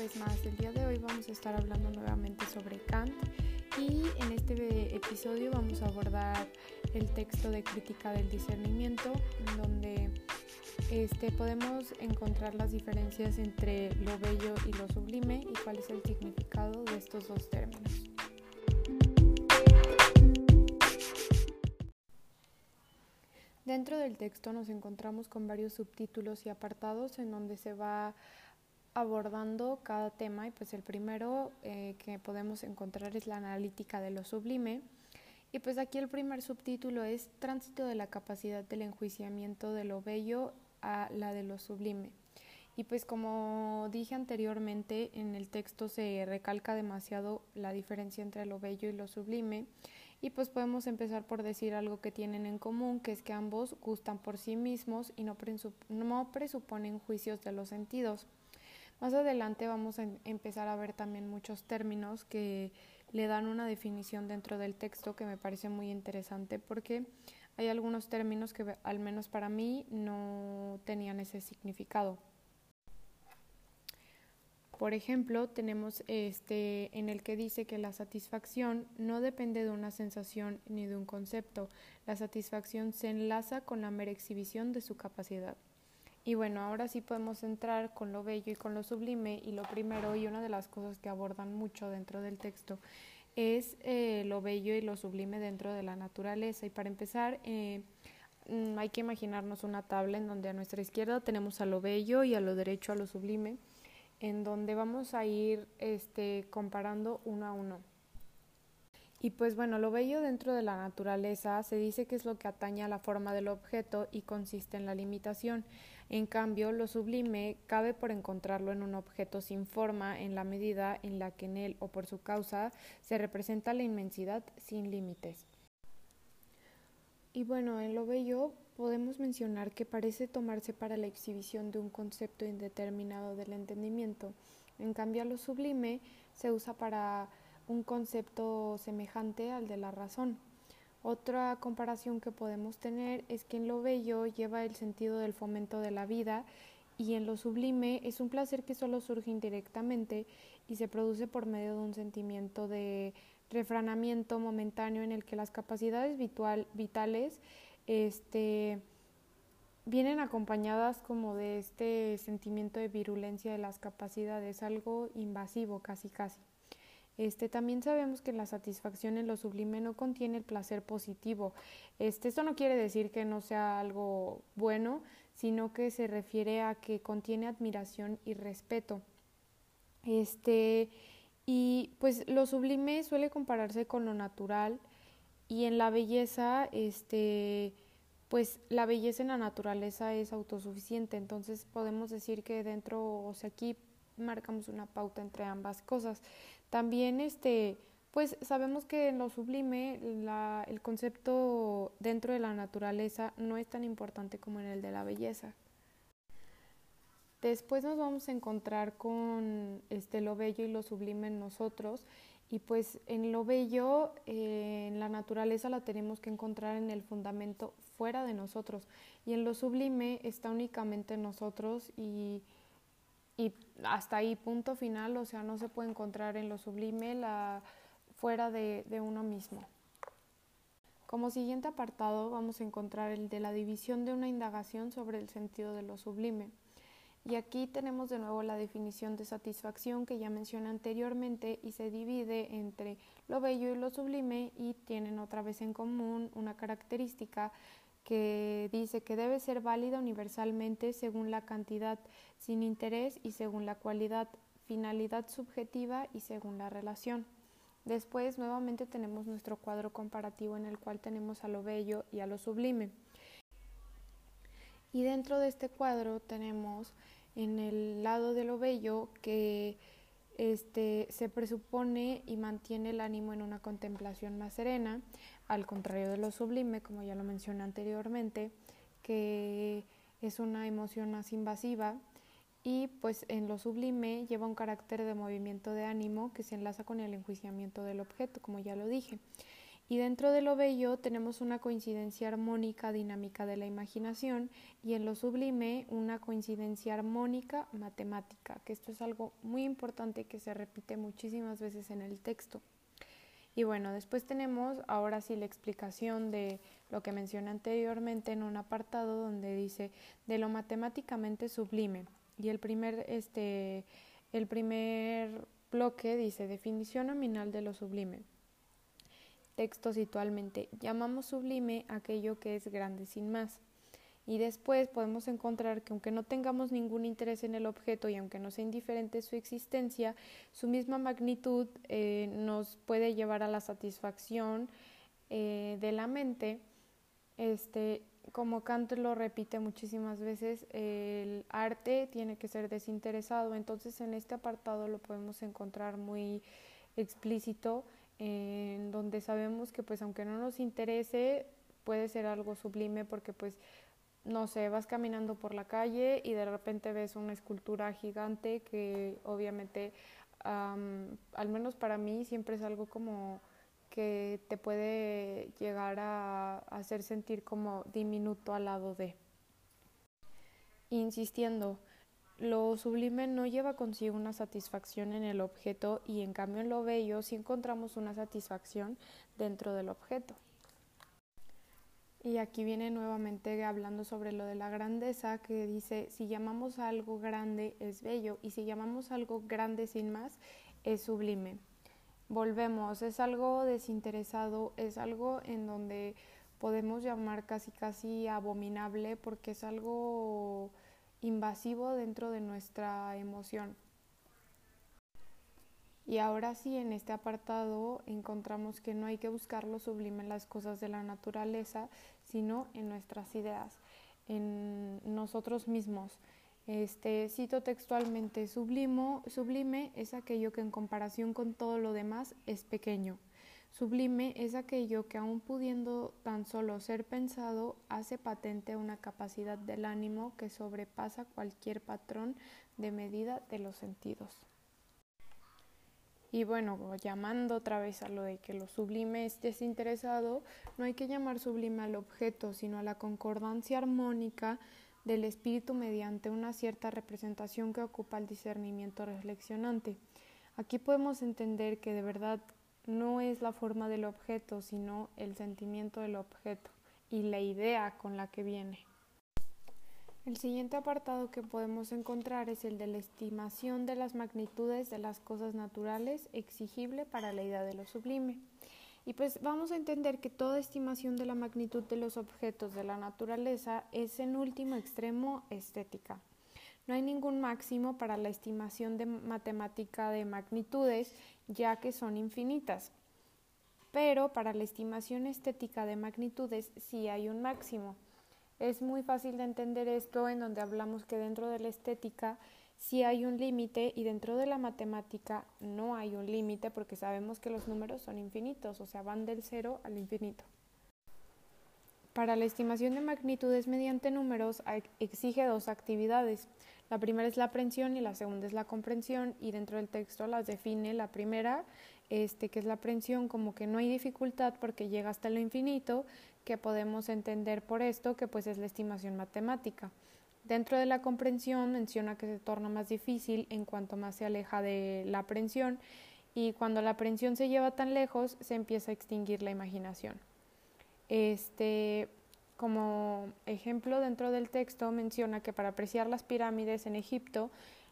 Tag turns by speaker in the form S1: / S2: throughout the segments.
S1: vez más. El día de hoy vamos a estar hablando nuevamente sobre Kant y en este episodio vamos a abordar el texto de crítica del discernimiento, donde este, podemos encontrar las diferencias entre lo bello y lo sublime y cuál es el significado de estos dos términos. Dentro del texto nos encontramos con varios subtítulos y apartados en donde se va abordando cada tema y pues el primero eh, que podemos encontrar es la analítica de lo sublime. Y pues aquí el primer subtítulo es tránsito de la capacidad del enjuiciamiento de lo bello a la de lo sublime. Y pues como dije anteriormente en el texto se recalca demasiado la diferencia entre lo bello y lo sublime. Y pues podemos empezar por decir algo que tienen en común, que es que ambos gustan por sí mismos y no, presuponen juicios de los sentidos. Más adelante vamos a em-, empezar a ver también muchos términos que le dan una definición dentro del texto que me parece muy interesante porque hay algunos términos que al menos para mí no tenían ese significado. Por ejemplo, tenemos este en el que dice que la satisfacción no depende de una sensación ni de un concepto. La satisfacción se enlaza con la mera exhibición de su capacidad. Y bueno, ahora sí podemos entrar con lo bello y con lo sublime. Y lo primero, y una de las cosas que abordan mucho dentro del texto, es eh, lo bello y lo sublime dentro de la naturaleza. Y para empezar, eh, mm, hay que imaginarnos una tabla en donde a nuestra izquierda tenemos a lo bello y a lo derecho a lo sublime, en donde vamos a ir este, comparando uno a uno. Y pues bueno, lo bello dentro de la naturaleza se dice que es lo que atañe a la forma del objeto y consiste en la limitación. En cambio, lo sublime cabe por encontrarlo en un objeto sin forma en la medida en la que en él o por su causa se representa la inmensidad sin límites. Y bueno, en lo bello podemos mencionar que parece tomarse para la exhibición de un concepto indeterminado del entendimiento. En cambio, lo sublime se usa para un concepto semejante al de la razón. Otra comparación que podemos tener es que en lo bello lleva el sentido del fomento de la vida y en lo sublime es un placer que solo surge indirectamente y se produce por medio de un sentimiento de refranamiento momentáneo en el que las capacidades vitales este, vienen acompañadas como de este sentimiento de virulencia de las capacidades, algo invasivo casi casi. Este, también sabemos que la satisfacción en lo sublime no contiene el placer positivo. Este, esto no quiere decir que no sea algo bueno, sino que se refiere a que contiene admiración y respeto. Este, y pues lo sublime suele compararse con lo natural y en la belleza, este, pues la belleza en la naturaleza es autosuficiente. Entonces podemos decir que dentro, o sea, aquí marcamos una pauta entre ambas cosas. También este pues sabemos que en lo sublime la, el concepto dentro de la naturaleza no es tan importante como en el de la belleza. Después nos vamos a encontrar con este, lo bello y lo sublime en nosotros y pues en lo bello, eh, en la naturaleza la tenemos que encontrar en el fundamento fuera de nosotros y en lo sublime está únicamente en nosotros y y hasta ahí, punto final, o sea, no se puede encontrar en lo sublime la, fuera de, de uno mismo. Como siguiente apartado vamos a encontrar el de la división de una indagación sobre el sentido de lo sublime. Y aquí tenemos de nuevo la definición de satisfacción que ya mencioné anteriormente y se divide entre lo bello y lo sublime y tienen otra vez en común una característica que dice que debe ser válida universalmente según la cantidad sin interés y según la cualidad, finalidad subjetiva y según la relación. Después nuevamente tenemos nuestro cuadro comparativo en el cual tenemos a lo bello y a lo sublime. Y dentro de este cuadro tenemos en el lado de lo bello que este, se presupone y mantiene el ánimo en una contemplación más serena, al contrario de lo sublime, como ya lo mencioné anteriormente, que es una emoción más invasiva y pues en lo sublime lleva un carácter de movimiento de ánimo que se enlaza con el enjuiciamiento del objeto, como ya lo dije. Y dentro de lo bello tenemos una coincidencia armónica dinámica de la imaginación y en lo sublime una coincidencia armónica matemática, que esto es algo muy importante que se repite muchísimas veces en el texto. Y bueno, después tenemos ahora sí la explicación de lo que mencioné anteriormente en un apartado donde dice de lo matemáticamente sublime. Y el primer, este, el primer bloque dice definición nominal de lo sublime texto situalmente. Llamamos sublime aquello que es grande sin más. Y después podemos encontrar que aunque no tengamos ningún interés en el objeto y aunque no sea indiferente su existencia, su misma magnitud eh, nos puede llevar a la satisfacción eh, de la mente. Este, como Kant lo repite muchísimas veces, el arte tiene que ser desinteresado. Entonces en este apartado lo podemos encontrar muy explícito en donde sabemos que pues aunque no nos interese puede ser algo sublime porque pues no sé, vas caminando por la calle y de repente ves una escultura gigante que obviamente al menos para mí siempre es algo como que te puede llegar a hacer sentir como diminuto al lado de. Insistiendo, lo sublime no lleva consigo una satisfacción en el objeto y en cambio en lo bello sí encontramos una satisfacción dentro del objeto. Y aquí viene nuevamente hablando sobre lo de la grandeza, que dice, si llamamos algo grande es bello y si llamamos algo grande sin más es sublime. Volvemos, es algo desinteresado, es algo en donde podemos llamar casi casi abominable porque es algo invasivo dentro de nuestra emoción. Y ahora sí, en este apartado encontramos que no hay que buscar lo sublime en las cosas de la naturaleza, sino en nuestras ideas, en nosotros mismos. Este, cito textualmente, sublimo, sublime es aquello que en comparación con todo lo demás es pequeño. Sublime es aquello que aun pudiendo tan solo ser pensado, hace patente una capacidad del ánimo que sobrepasa cualquier patrón de medida de los sentidos. Y bueno, llamando otra vez a lo de que lo sublime es desinteresado, no hay que llamar sublime al objeto, sino a la concordancia armónica del espíritu mediante una cierta representación que ocupa el discernimiento reflexionante. Aquí podemos entender que de verdad no es la forma del objeto, sino el sentimiento del objeto y la idea con la que viene. El siguiente apartado que podemos encontrar es el de la estimación de las magnitudes de las cosas naturales exigible para la idea de lo sublime. Y pues vamos a entender que toda estimación de la magnitud de los objetos de la naturaleza es en último extremo estética. No hay ningún máximo para la estimación de matemática de magnitudes, ya que son infinitas. Pero para la estimación estética de magnitudes sí hay un máximo. Es muy fácil de entender esto en donde hablamos que dentro de la estética sí hay un límite y dentro de la matemática no hay un límite porque sabemos que los números son infinitos, o sea, van del cero al infinito. Para la estimación de magnitudes mediante números exige dos actividades. La primera es la aprehensión y la segunda es la comprensión y dentro del texto las define la primera, este, que es la aprehensión, como que no hay dificultad porque llega hasta lo infinito, que podemos entender por esto que pues es la estimación matemática. Dentro de la comprensión menciona que se torna más difícil en cuanto más se aleja de la aprehensión y cuando la aprehensión se lleva tan lejos se empieza a extinguir la imaginación. Este, como ejemplo, dentro del texto menciona que para apreciar las pirámides en Egipto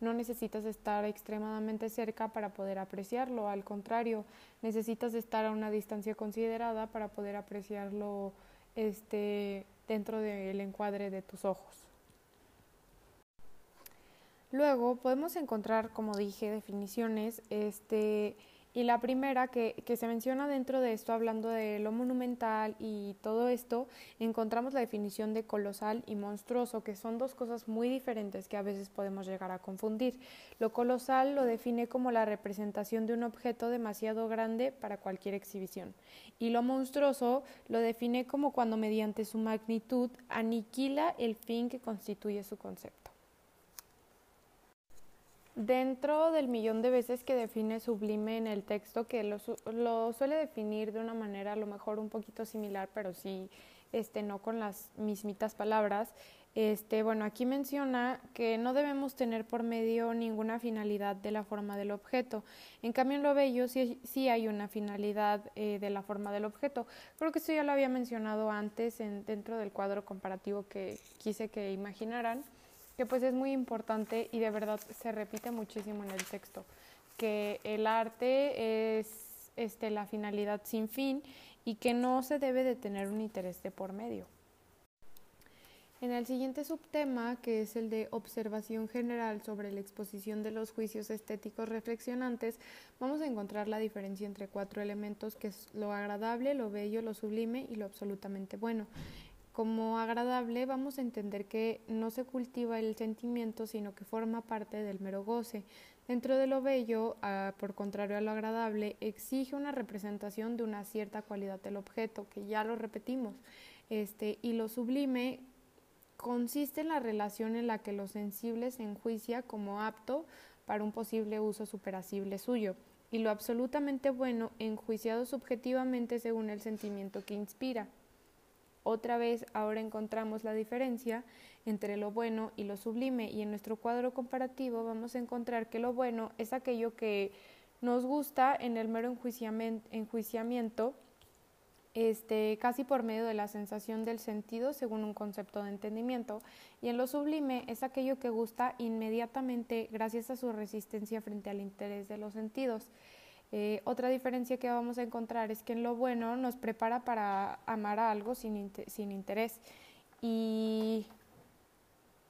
S1: no necesitas estar extremadamente cerca para poder apreciarlo, al contrario, necesitas estar a una distancia considerada para poder apreciarlo este, dentro del encuadre de tus ojos. Luego podemos encontrar, como dije, definiciones este, y la primera que, se menciona dentro de esto, hablando de lo monumental y todo esto, encontramos la definición de colosal y monstruoso, que son dos cosas muy diferentes que a veces podemos llegar a confundir. Lo colosal lo define como la representación de un objeto demasiado grande para cualquier exhibición. Y lo monstruoso lo define como cuando mediante su magnitud aniquila el fin que constituye su concepto. Dentro del millón de veces que define sublime en el texto, que lo, lo, suele definir de una manera a lo mejor un poquito similar, pero sí este, no con las mismitas palabras, este, bueno, aquí menciona que no debemos tener por medio ninguna finalidad de la forma del objeto. En cambio, en lo bello sí, sí hay una finalidad eh, de la forma del objeto. Creo que esto ya lo había mencionado antes en, dentro del cuadro comparativo que quise que imaginaran, que pues es muy importante y de verdad se repite muchísimo en el texto, que el arte es este, la finalidad sin fin y que no se debe de tener un interés de por medio. En el siguiente subtema, que es el de observación general sobre la exposición de los juicios estéticos reflexionantes, vamos a encontrar la diferencia entre cuatro elementos que es lo agradable, lo bello, lo sublime y lo absolutamente bueno. Como agradable vamos a entender que no se cultiva el sentimiento, sino que forma parte del mero goce. Dentro de lo bello, ah, por contrario a lo agradable, exige una representación de una cierta cualidad del objeto, que ya lo repetimos. Este, y lo sublime consiste en la relación en la que lo sensible se enjuicia como apto para un posible uso superasible suyo, y lo absolutamente bueno enjuiciado subjetivamente según el sentimiento que inspira. Otra vez ahora encontramos la diferencia entre lo bueno y lo sublime y en nuestro cuadro comparativo vamos a encontrar que lo bueno es aquello que nos gusta en el mero enjuiciamiento este, casi por medio de la sensación del sentido según un concepto de entendimiento, y en lo sublime es aquello que gusta inmediatamente gracias a su resistencia frente al interés de los sentidos. Eh, otra diferencia que vamos a encontrar es que en lo bueno nos prepara para amar a algo sin, sin interés y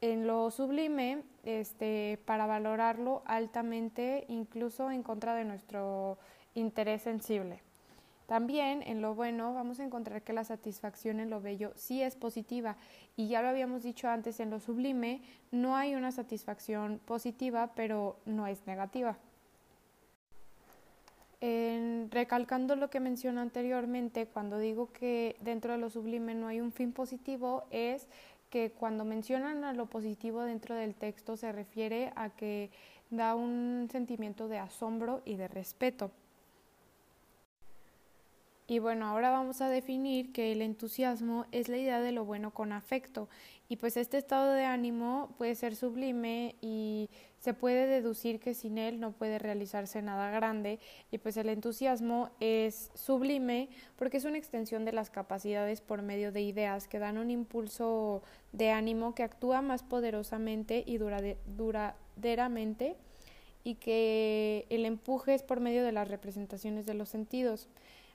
S1: en lo sublime este, para valorarlo altamente incluso en contra de nuestro interés sensible. También en lo bueno vamos a encontrar que la satisfacción en lo bello sí es positiva y ya lo habíamos dicho antes en lo sublime, no hay una satisfacción positiva pero no es negativa. Recalcando lo que mencioné anteriormente, cuando digo que dentro de lo sublime no hay un fin positivo, es que cuando mencionan a lo positivo dentro del texto se refiere a que da un sentimiento de asombro y de respeto. Y bueno, ahora vamos a definir que el entusiasmo es la idea de lo bueno con afecto. Y pues este estado de ánimo puede ser sublime y se puede deducir que sin él no puede realizarse nada grande. Y pues el entusiasmo es sublime porque es una extensión de las capacidades por medio de ideas que dan un impulso de ánimo que actúa más poderosamente y duraderamente y que el empuje es por medio de las representaciones de los sentidos.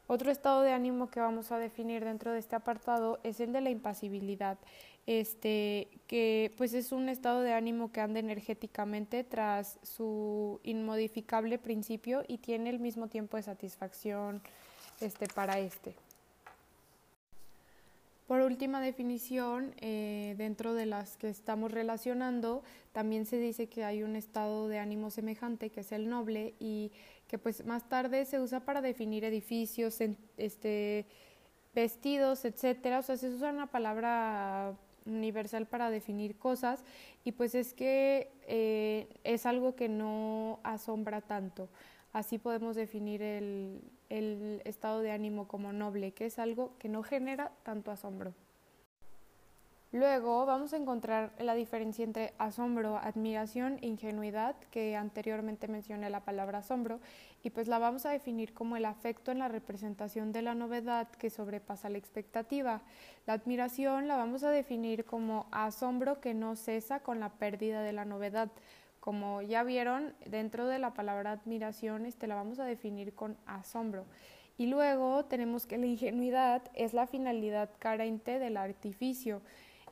S1: Otro estado de ánimo que vamos a definir dentro de este apartado es el de la impasibilidad, este, que pues es un estado de ánimo que anda energéticamente tras su inmodificable principio y tiene el mismo tiempo de satisfacción este, para este. Por última definición, eh, dentro de las que estamos relacionando, también se dice que hay un estado de ánimo semejante, que es el noble, y que pues más tarde se usa para definir edificios, este, vestidos, etcétera. O sea, se usa una palabra universal para definir cosas y pues es que eh, es algo que no asombra tanto. Así podemos definir el, el estado de ánimo como noble, que es algo que no genera tanto asombro. Luego vamos a encontrar la diferencia entre asombro, admiración ingenuidad, que anteriormente mencioné la palabra asombro, y pues la vamos a definir como el afecto en la representación de la novedad que sobrepasa la expectativa. La admiración la vamos a definir como asombro que no cesa con la pérdida de la novedad. Como ya vieron, dentro de la palabra admiración este, la vamos a definir con asombro. Y luego tenemos que la ingenuidad es la finalidad carente del artificio.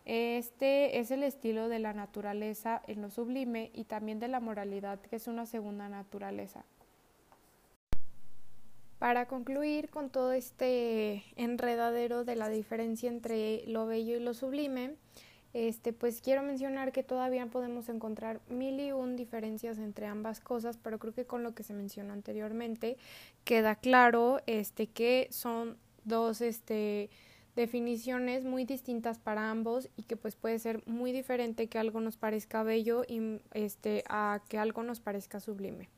S1: Este es el estilo de la naturaleza en lo sublime y también de la moralidad, que es una segunda naturaleza. Para concluir con todo este enredadero de la diferencia entre lo bello y lo sublime, este, pues quiero mencionar que todavía podemos encontrar mil y un diferencias entre ambas cosas, pero creo que con lo que se mencionó anteriormente queda claro este, que son dos este, definiciones muy distintas para ambos y que pues puede ser muy diferente que algo nos parezca bello y este a que algo nos parezca sublime.